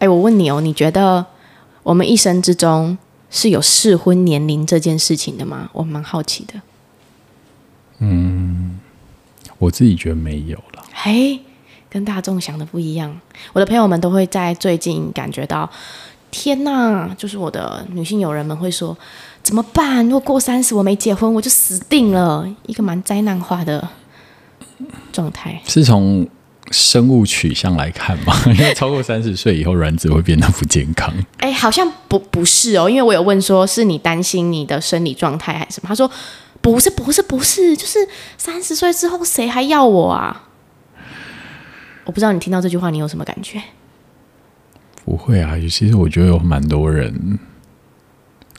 哎，我问你哦，你觉得我们一生之中是有适婚年龄这件事情的吗？我蛮好奇的。嗯，我自己觉得没有了。嘿，跟大众想的不一样。我的朋友们都会在最近感觉到，天哪！就是我的女性友人们会说，怎么办？如果过三十我没结婚，我就死定了。一个蛮灾难化的状态。是从生物取向来看吗？因为超过三十岁以后，卵子会变得不健康。哎，好像不不是哦，因为我有问说，是你担心你的生理状态还是什么？他说。不是不是不是，就是三十岁之后谁还要我啊？我不知道你听到这句话你有什么感觉？不会啊，其实我觉得有蛮多人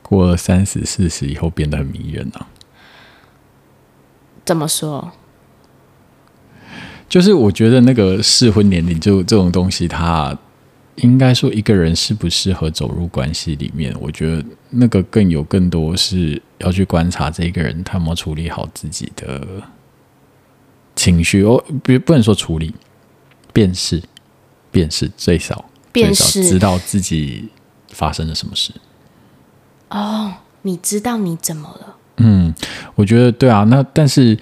过了三十四十以后变得很迷人啊。怎么说？就是我觉得那个适婚年龄就这种东西，它。应该说，一个人适不适合走入关系里面，我觉得那个更有更多是要去观察这个人他有没有处理好自己的情绪哦，不不能说处理，辨识，辨识最少，辨识最少知道自己发生了什么事。哦，你知道你怎么了？嗯，我觉得对啊，那但是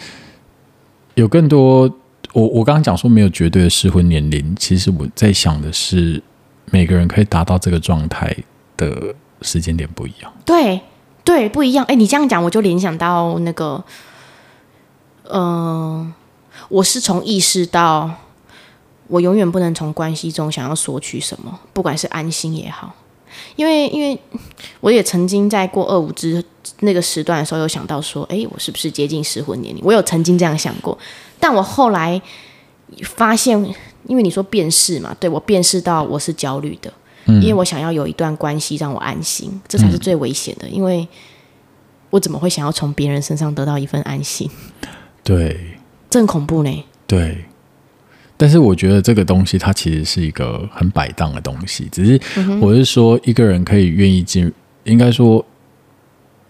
有更多，我我刚刚讲说没有绝对的适婚年龄，其实我在想的是。每个人可以达到这个状态的时间点不一样，对对，不一样。哎，你这样讲，我就联想到那个，嗯、我是从意识到，我永远不能从关系中想要索取什么，不管是安心也好，因为因为我也曾经在过二五之那个时段的时候，有想到说，哎，我是不是接近适婚年龄？我有曾经这样想过，但我后来发现。因为你说辨识嘛，对，我辨识到我是焦虑的，嗯，因为我想要有一段关系让我安心，这才是最危险的。嗯，因为我怎么会想要从别人身上得到一份安心？对，这很恐怖呢。对，但是我觉得这个东西它其实是一个很摆荡的东西，只是我是说一个人可以愿意进，应该说，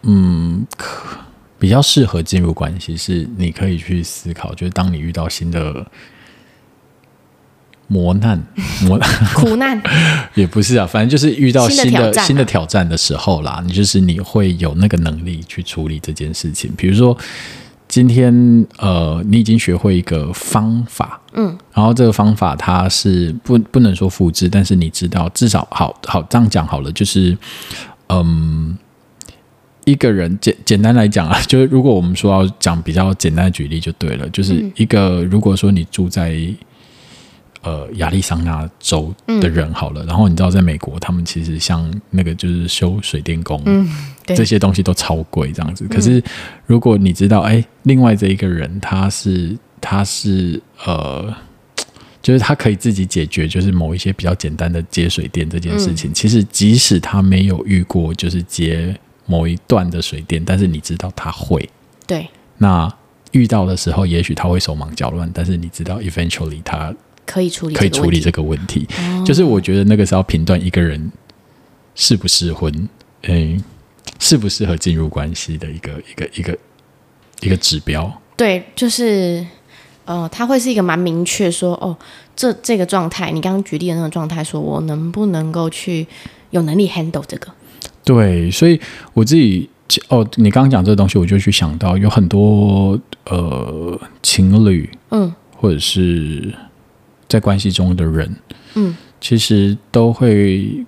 嗯，可比较适合进入关系，是你可以去思考，就是当你遇到新的。磨难，磨 难，苦难也不是啊，反正就是遇到新的新的，啊、新的挑战的时候啦，你就是你会有那个能力去处理这件事情。比如说，今天呃，你已经学会一个方法，嗯，然后这个方法它是不不能说复制，但是你知道至少好好这样讲好了，就是嗯，一个人简简单来讲啊，就是如果我们说要讲比较简单的举例就对了，就是一个如果说你住在。呃，亚利桑那州的人好了，嗯，然后你知道，在美国，他们其实像那个就是修水电工，嗯，这些东西都超贵这样子。可是如果你知道，哎，另外这一个人他是他是呃，就是他可以自己解决，就是某一些比较简单的接水电这件事情。嗯，其实即使他没有遇过，就是接某一段的水电，但是你知道他会。对。那遇到的时候，也许他会手忙脚乱，但是你知道，eventually 他。可以处理，可以处理这个问题。就是我觉得那个是要评断一个人适不适婚，嗯，适不适合进入关系的一个一个一个一个指标。对，就是呃，他会是一个蛮明确说，哦，这这个状态，你刚刚举例的那个状态，说我能不能够去有能力 handle 这个？对，所以我自己哦，你刚刚讲这个东西，我就去想到有很多呃情侣，嗯，或者是。在关系中的人，嗯，其实都会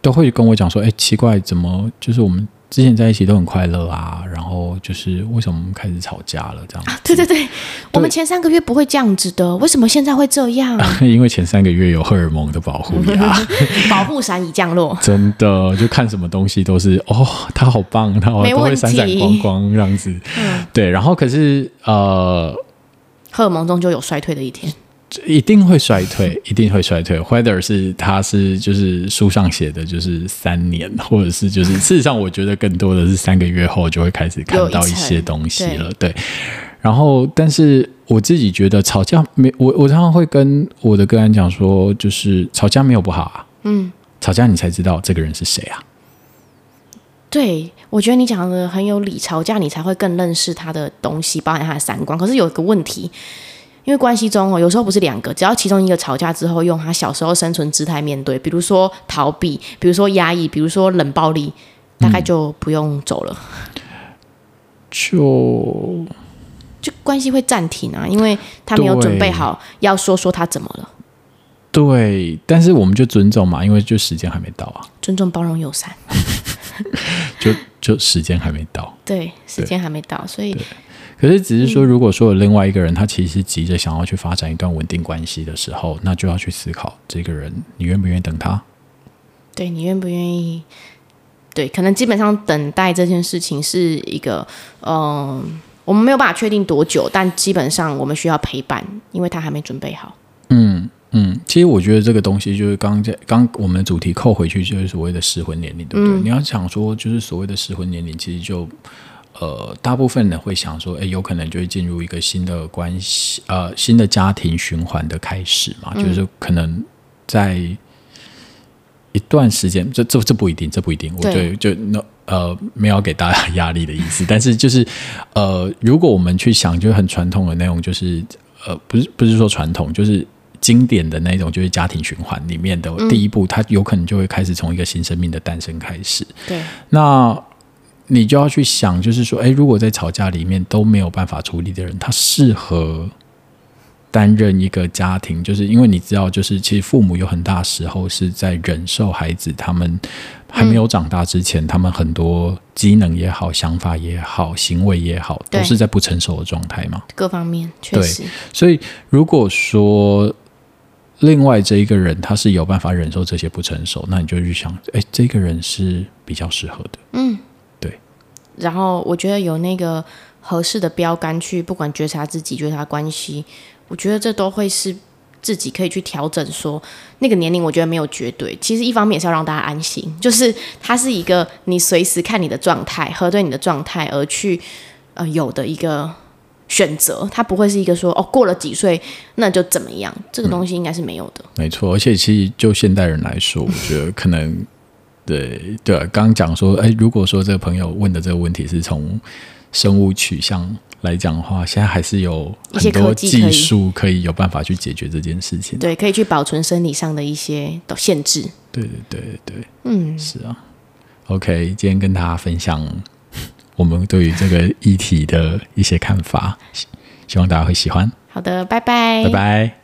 都会跟我讲说，哎，奇怪，怎么就是我们之前在一起都很快乐啊，然后就是为什么我们开始吵架了？这样啊？对对对，我们前三个月不会这样子的，为什么现在会这样？因为前三个月有荷尔蒙的保护呀，保护伞已降落。真的，就看什么东西都是哦，他好棒，他好都会闪闪光光这样子。嗯，对，然后可是呃，荷尔蒙终究有衰退的一天。一定会衰退，一定会衰退。Whether 是他是就是书上写的，就是三年，或者是就是 事实上，我觉得更多的是三个月后就会开始看到一些东西了。对，对，然后但是我自己觉得吵架没我我常常会跟我的个案讲说，就是吵架没有不好啊，嗯，吵架你才知道这个人是谁啊。对，我觉得你讲的很有理，吵架你才会更认识他的东西，包含他的三观。可是有一个问题。因为关系中哦，有时候不是两个，只要其中一个吵架之后，用他小时候生存姿态面对，比如说逃避，比如说压抑，比如说冷暴力，大概就不用走了，嗯、就就关系会暂停啊，因为他没有准备好要说说他怎么了。对，但是我们就尊重嘛，因为就时间还没到啊。尊重、包容、友善，就就时间还没到。对，时间还没到，所以。可是只是说，如果说有另外一个人，他其实急着想要去发展一段稳定关系的时候，那就要去思考这个人，你愿不愿意等他？对，你愿不愿意？对，可能基本上等待这件事情是一个，嗯、呃，我们没有办法确定多久，但基本上我们需要陪伴，因为他还没准备好。嗯。嗯，其实我觉得这个东西就是刚在刚我们的主题扣回去，就是所谓的适婚年龄，对不对？嗯、你要想说，就是所谓的适婚年龄，其实就呃，大部分人会想说，哎，有可能就会进入一个新的关系，呃，新的家庭循环的开始嘛，嗯、就是可能在一段时间，这这这不一定，这不一定，我觉得就那呃，没有给大家压力的意思，但是就是呃，如果我们去想，就很传统的那种，就是呃，不是不是说传统，就是。经典的那种就是家庭循环里面的第一步，它有可能就会开始从一个新生命的诞生开始。对，那你就要去想，就是说，哎，如果在吵架里面都没有办法处理的人，他适合担任一个家庭，就是因为你知道，就是其实父母有很大时候是在忍受孩子他们还没有长大之前，他们很多机能也好、想法也好、行为也好，都是在不成熟的状态嘛。各方面确实。对，所以如果说。另外这一个人他是有办法忍受这些不成熟，那你就去想，哎，这个人是比较适合的。嗯，对。然后我觉得有那个合适的标杆去，不管觉察自己、觉察关系，我觉得这都会是自己可以去调整说。说那个年龄，我觉得没有绝对。其实一方面也是要让大家安心，就是它是一个你随时看你的状态，核对你的状态而去呃有的一个。选择，它不会是一个说哦，过了几岁那就怎么样，这个东西应该是没有的。嗯、没错，而且其实就现代人来说，我觉得可能对对，刚刚讲说，哎，如果说这个朋友问的这个问题是从生物取向来讲的话，现在还是有很多技术可以有办法去解决这件事情。对，可以去保存生理上的一些限制。对对对对，嗯，是啊。OK，今天跟大家分享。我们对于这个议题的一些看法，希望大家会喜欢。好的，拜拜，拜拜。